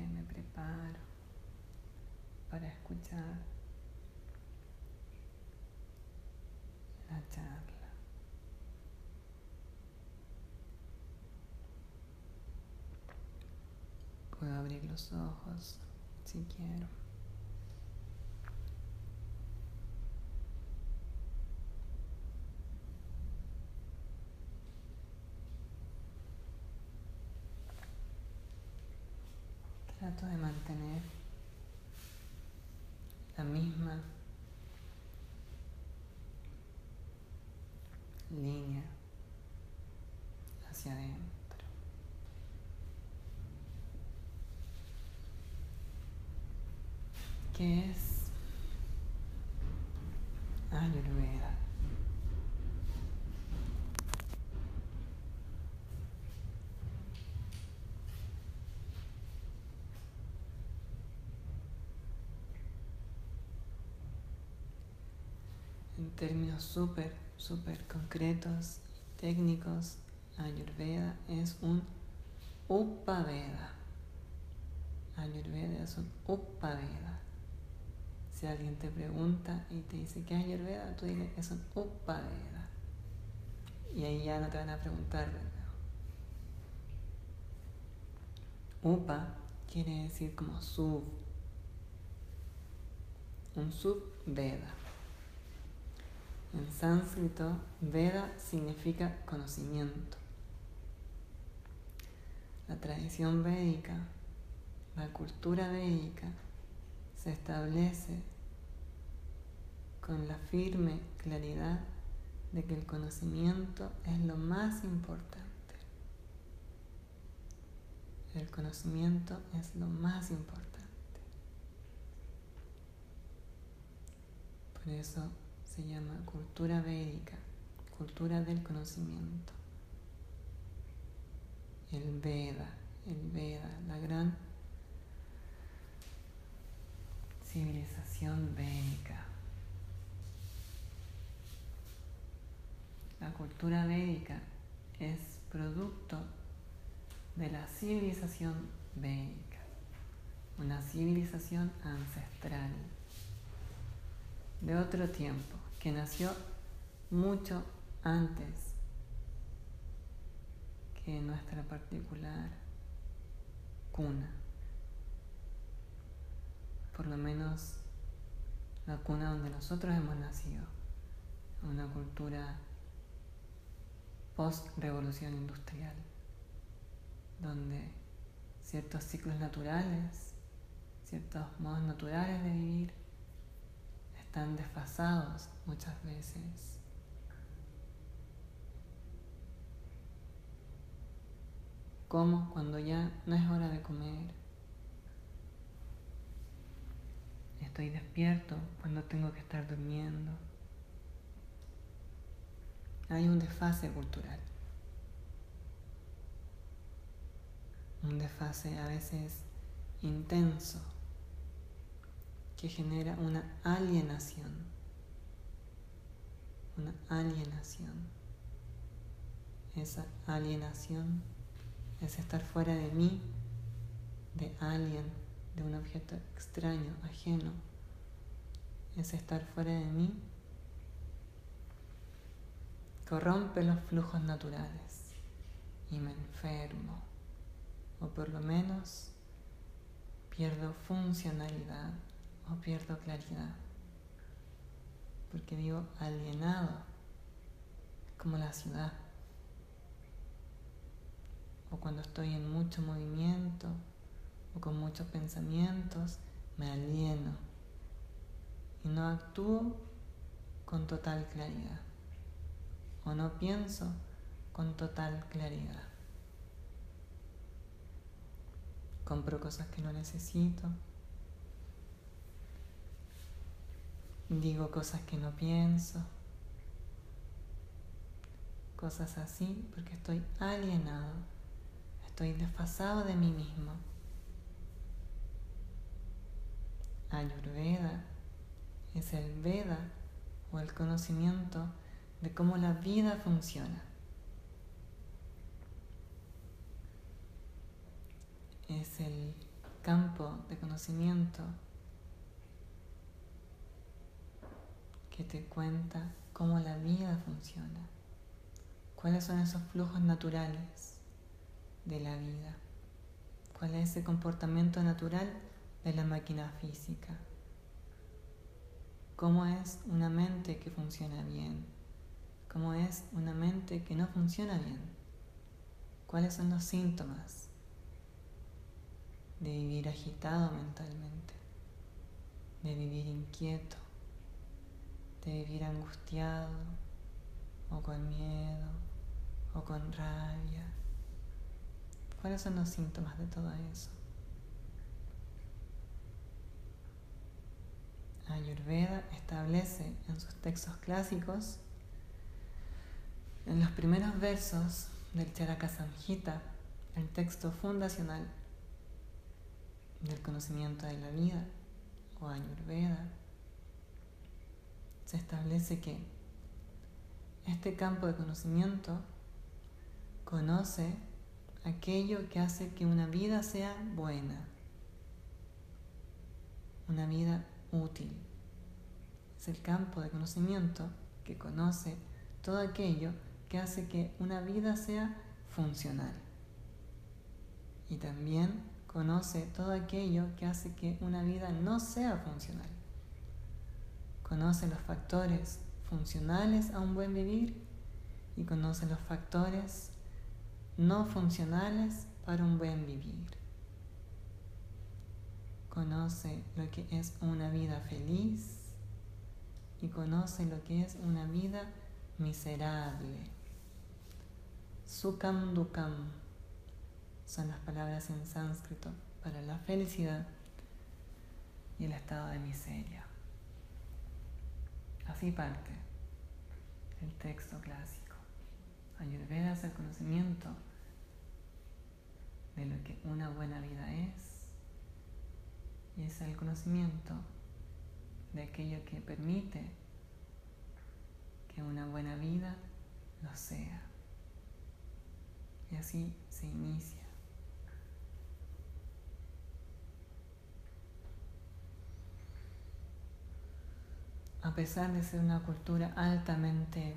me preparo para escuchar la charla. Puedo abrir los ojos si quiero. Mantener la misma línea hacia adentro. ¿Qué es Ayurveda? en términos súper, súper concretos, técnicos, Ayurveda es un Upaveda. Ayurveda es un Upaveda. Si alguien te pregunta y te dice qué es Ayurveda, tú dices es un Upaveda. Y ahí ya no te van a preguntar Upa quiere decir como sub, un sub-veda. En sánscrito, Veda significa conocimiento. La tradición védica, la cultura védica, se establece con la firme claridad de que el conocimiento es lo más importante. El conocimiento es lo más importante. Por eso se llama cultura védica, cultura del conocimiento. El Veda, el Veda, la gran civilización védica. La cultura védica es producto de la civilización védica, una civilización ancestral de otro tiempo que nació mucho antes que nuestra particular cuna. Por lo menos la cuna donde nosotros hemos nacido, una cultura post-revolución industrial, donde ciertos ciclos naturales, ciertos modos naturales de vivir están desfasados muchas veces. Como cuando ya no es hora de comer. Estoy despierto cuando tengo que estar durmiendo. Hay un desfase cultural. Un desfase a veces intenso que genera una alienación. Una alienación. Esa alienación es estar fuera de mí, de alguien, de un objeto extraño, ajeno. Es estar fuera de mí. Corrompe los flujos naturales y me enfermo, o por lo menos pierdo funcionalidad o pierdo claridad, porque vivo alienado como la ciudad, o cuando estoy en mucho movimiento o con muchos pensamientos, me alieno. Y no actúo con total claridad, o no pienso con total claridad. Compro cosas que no necesito, Digo cosas que no pienso, cosas así porque estoy alienado, estoy desfasado de mí mismo. Ayurveda es el Veda o el conocimiento de cómo la vida funciona. Es el campo de conocimiento que te cuenta cómo la vida funciona, cuáles son esos flujos naturales de la vida, cuál es ese comportamiento natural de la máquina física, cómo es una mente que funciona bien, cómo es una mente que no funciona bien, cuáles son los síntomas de vivir agitado mentalmente, de vivir inquieto, de vivir angustiado o con miedo o con rabia. ¿Cuáles son los síntomas de todo eso? Ayurveda establece en sus textos clásicos, en los primeros versos del Charaka Samhita, el texto fundacional del conocimiento de la vida o Ayurveda, se establece que este campo de conocimiento conoce aquello que hace que una vida sea buena, una vida útil. Es el campo de conocimiento que conoce todo aquello que hace que una vida sea funcional. Y también conoce todo aquello que hace que una vida no sea funcional. Conoce los factores funcionales a un buen vivir y conoce los factores no funcionales para un buen vivir. Conoce lo que es una vida feliz y conoce lo que es una vida miserable. Sukam dukam son las palabras en sánscrito para la felicidad y el estado de miseria. Así parte el texto clásico. Ayurveda es el conocimiento de lo que una buena vida es y es el conocimiento de aquello que permite que una buena vida lo sea. Y así se inicia. A pesar de ser una cultura altamente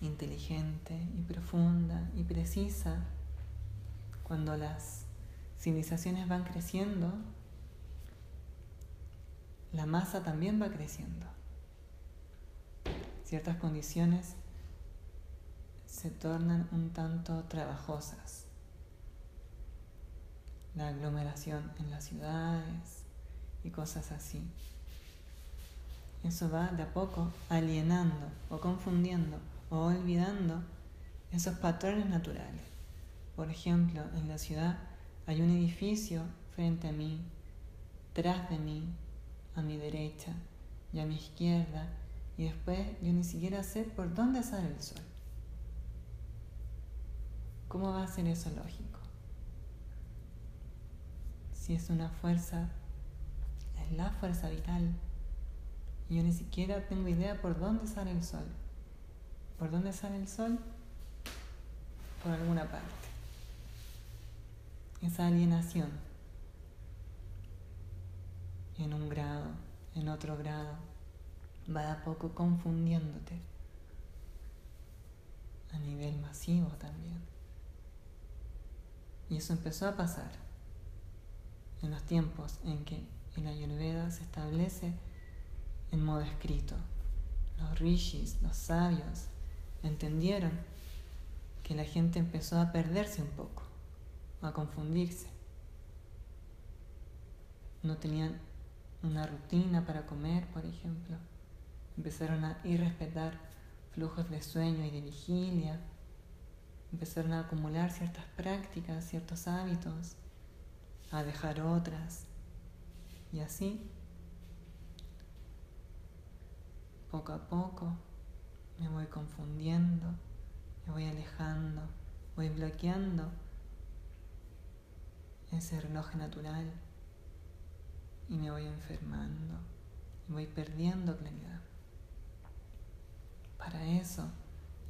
inteligente y profunda y precisa, cuando las civilizaciones van creciendo, la masa también va creciendo. Ciertas condiciones se tornan un tanto trabajosas. La aglomeración en las ciudades y cosas así. Eso va de a poco alienando o confundiendo o olvidando esos patrones naturales. Por ejemplo, en la ciudad hay un edificio frente a mí, tras de mí, a mi derecha y a mi izquierda, y después yo ni siquiera sé por dónde sale el sol. ¿Cómo va a ser eso lógico? Si es una fuerza, es la fuerza vital yo ni siquiera tengo idea por dónde sale el sol. ¿Por dónde sale el sol? Por alguna parte. Esa alienación en un grado, en otro grado, va a poco confundiéndote a nivel masivo también. Y eso empezó a pasar en los tiempos en que en la Ayurveda se establece en modo escrito. Los rishis, los sabios, entendieron que la gente empezó a perderse un poco, a confundirse. No tenían una rutina para comer, por ejemplo. Empezaron a irrespetar flujos de sueño y de vigilia. Empezaron a acumular ciertas prácticas, ciertos hábitos, a dejar otras. Y así poco a poco me voy confundiendo, me voy alejando, voy bloqueando ese reloj natural y me voy enfermando y voy perdiendo claridad. Para eso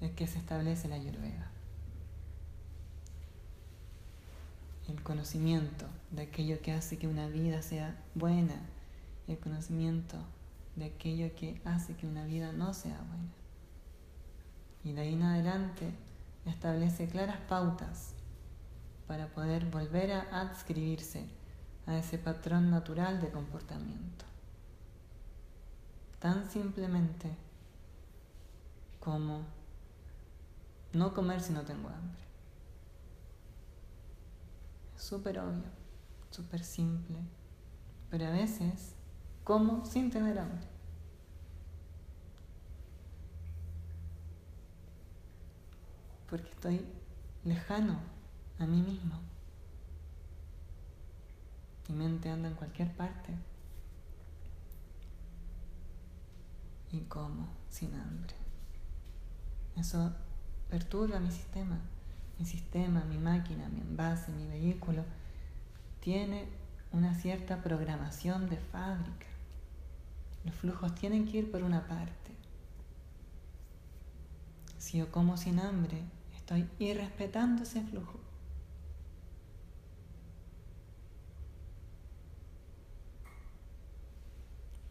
es que se establece la ayurveda. El conocimiento de aquello que hace que una vida sea buena, el conocimiento de aquello que hace que una vida no sea buena. Y de ahí en adelante establece claras pautas para poder volver a adscribirse a ese patrón natural de comportamiento. Tan simplemente como no comer si no tengo hambre. Es súper obvio, súper simple, pero a veces como sin tener hambre. Porque estoy lejano a mí mismo. Mi mente anda en cualquier parte. Y como sin hambre. Eso perturba mi sistema. Mi sistema, mi máquina, mi envase, mi vehículo, tiene una cierta programación de fábrica. Los flujos tienen que ir por una parte. Si yo como sin hambre, estoy irrespetando ese flujo.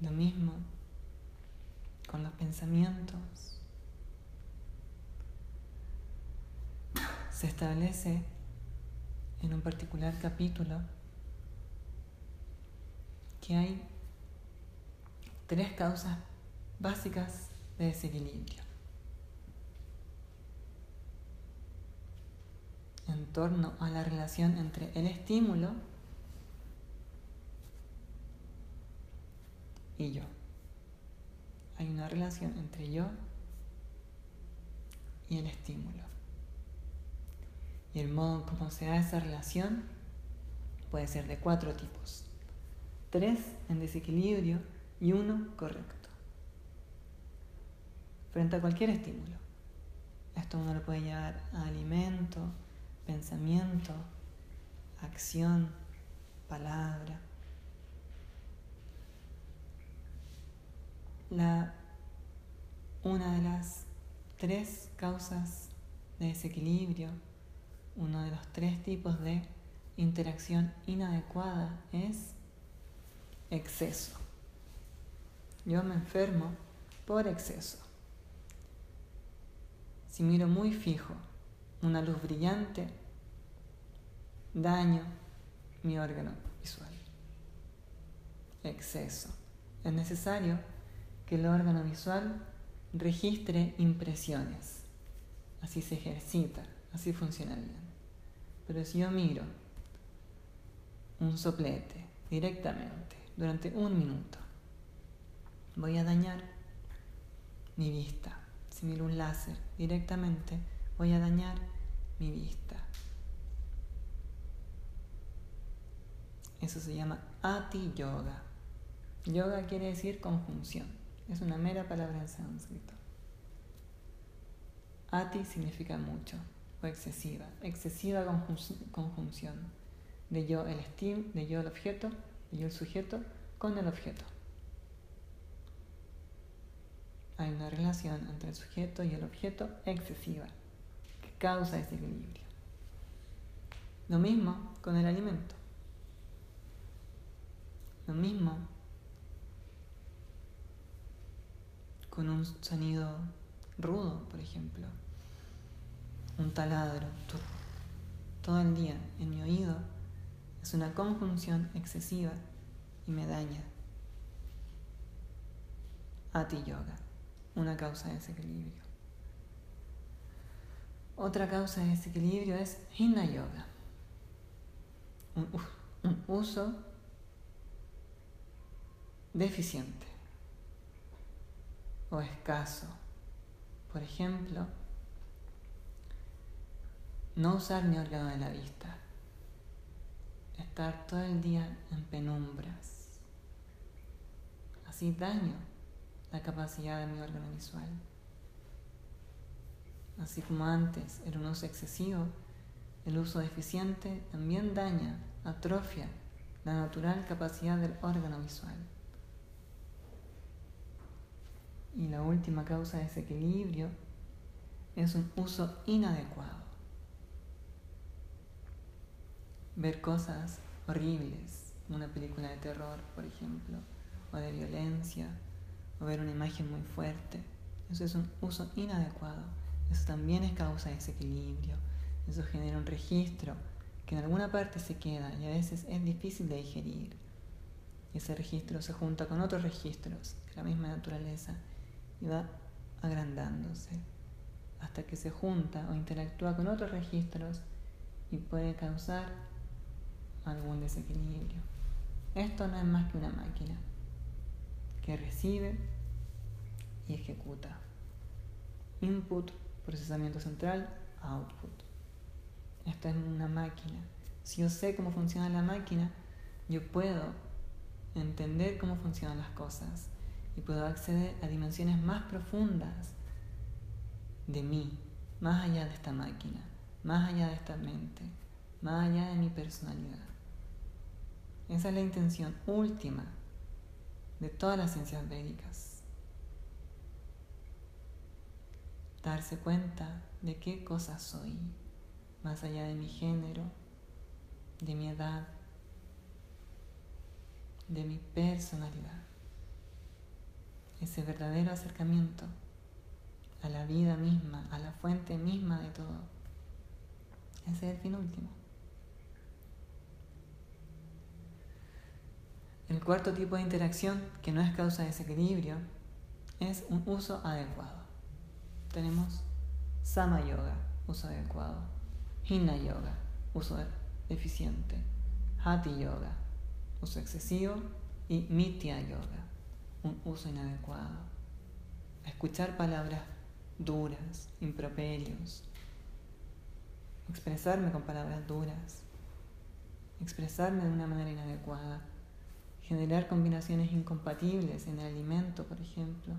Lo mismo con los pensamientos. Se establece en un particular capítulo que hay tres causas básicas de desequilibrio. En torno a la relación entre el estímulo y yo. Hay una relación entre yo y el estímulo. Y el modo como se da esa relación puede ser de cuatro tipos. Tres en desequilibrio y uno correcto. Frente a cualquier estímulo. Esto uno lo puede llevar a alimento, pensamiento, acción, palabra. La, una de las tres causas de desequilibrio, uno de los tres tipos de interacción inadecuada es exceso. Yo me enfermo por exceso. Si miro muy fijo una luz brillante, daño mi órgano visual. Exceso. Es necesario que el órgano visual registre impresiones. Así se ejercita, así funciona bien. Pero si yo miro un soplete directamente durante un minuto, voy a dañar mi vista. Si miro un láser directamente, voy a dañar mi vista. Eso se llama Ati Yoga. Yoga quiere decir conjunción. Es una mera palabra en sánscrito. Ati significa mucho o excesiva. Excesiva conjunción de yo el estim, de yo el objeto, de yo el sujeto con el objeto. Hay una relación entre el sujeto y el objeto excesiva que causa desequilibrio. Lo mismo con el alimento. Lo mismo con un sonido rudo, por ejemplo. Un taladro. Todo el día en mi oído es una conjunción excesiva y me daña. Ati yoga, una causa de desequilibrio. Otra causa de desequilibrio es Hinna yoga, un, uso deficiente o escaso. Por ejemplo, no usar mi órgano de la vista, estar todo el día en penumbras. Así daño la capacidad de mi órgano visual. Así como antes era un uso excesivo, el uso deficiente también daña, atrofia la natural capacidad del órgano visual. Y la última causa de desequilibrio es un uso inadecuado. Ver cosas horribles, una película de terror, por ejemplo, o de violencia, o ver una imagen muy fuerte. Eso es un uso inadecuado. Eso también es causa de desequilibrio. Eso genera un registro que en alguna parte se queda y a veces es difícil de digerir. Y ese registro se junta con otros registros de la misma naturaleza y va agrandándose hasta que se junta o interactúa con otros registros y puede causar algún desequilibrio. Esto no es más que una máquina que recibe y ejecuta. Input, procesamiento central, output. Esta es una máquina. Si yo sé cómo funciona la máquina, yo puedo entender cómo funcionan las cosas y puedo acceder a dimensiones más profundas de mí, más allá de esta máquina, más allá de esta mente, más allá de mi personalidad. Esa es la intención última de todas las ciencias védicas. Darse cuenta de qué cosa soy, más allá de mi género, de mi edad, de mi personalidad. Ese verdadero acercamiento a la vida misma, a la fuente misma de todo. Ese es el fin último. El cuarto tipo de interacción, que no es causa de desequilibrio, es un uso adecuado. Tenemos Sama Yoga, uso adecuado. Hina Yoga, uso eficiente. Hati Yoga, uso excesivo. Y Mitya Yoga, un uso inadecuado. Escuchar palabras duras, improperios, expresarme con palabras duras, expresarme de una manera inadecuada, generar combinaciones incompatibles en el alimento, por ejemplo.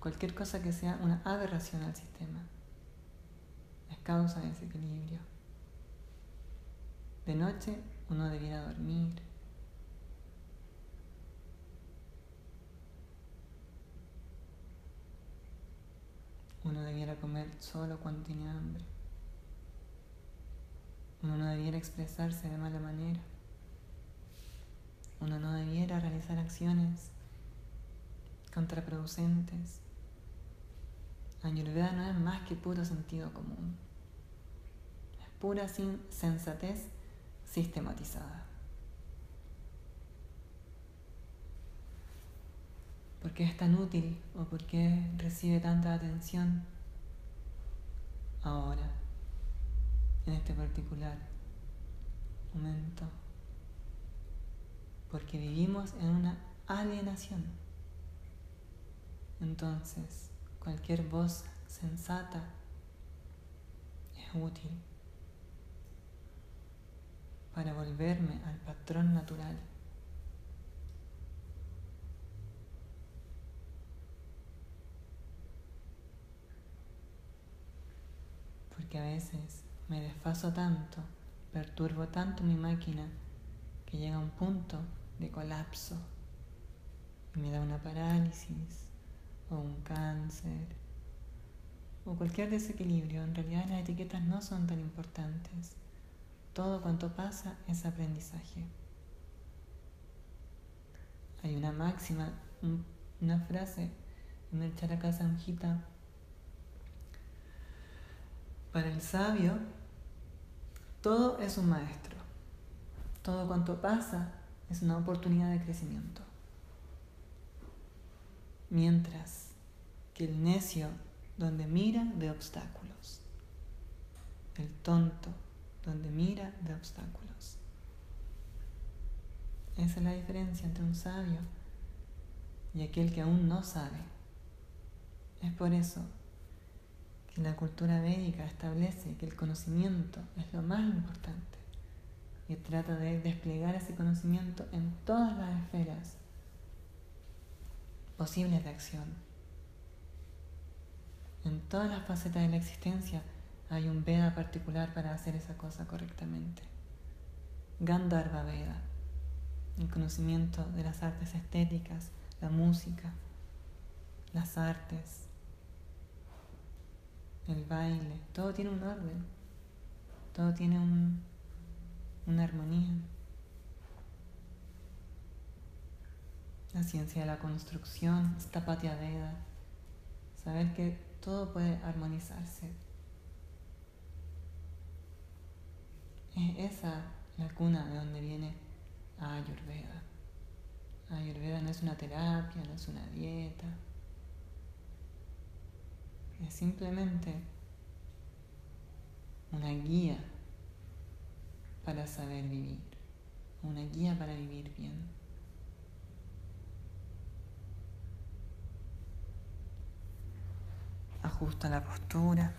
Cualquier cosa que sea una aberración al sistema es causa de desequilibrio. De noche uno debiera dormir, Uno debiera comer solo cuando tiene hambre. Uno no debiera expresarse de mala manera. Uno no debiera realizar acciones contraproducentes. Ayurveda no es más que puro sentido común. Es pura sensatez sistematizada. ¿Por qué es tan útil o por qué recibe tanta atención ahora, en este particular momento? Porque vivimos en una alienación. Entonces, cualquier voz sensata es útil para volverme al patrón natural. porque a veces me desfaso tanto, perturbo tanto mi máquina que llega a un punto de colapso y me da una parálisis o un cáncer o cualquier desequilibrio. En realidad las etiquetas no son tan importantes. Todo cuanto pasa es aprendizaje. Hay una máxima, una frase en el Charaka Samhita para el sabio, todo es un maestro. Todo cuanto pasa es una oportunidad de crecimiento. Mientras que el necio, donde mira, de obstáculos. El tonto, donde mira, de obstáculos. Esa es la diferencia entre un sabio y aquel que aún no sabe. Es por eso que la cultura védica establece que el conocimiento es lo más importante y trata de desplegar ese conocimiento en todas las esferas posibles de acción. En todas las facetas de la existencia hay un Veda particular para hacer esa cosa correctamente. Gandharva Veda, el conocimiento de las artes estéticas, la música, las artes, el baile, todo tiene un orden, todo tiene una armonía. la ciencia de la construcción, esta Veda, saber que todo puede armonizarse. Es esa la cuna de donde viene Ayurveda. Ayurveda no es una terapia, no es una dieta, es simplemente una guía para saber vivir, una guía para vivir bien. Ajusta la postura.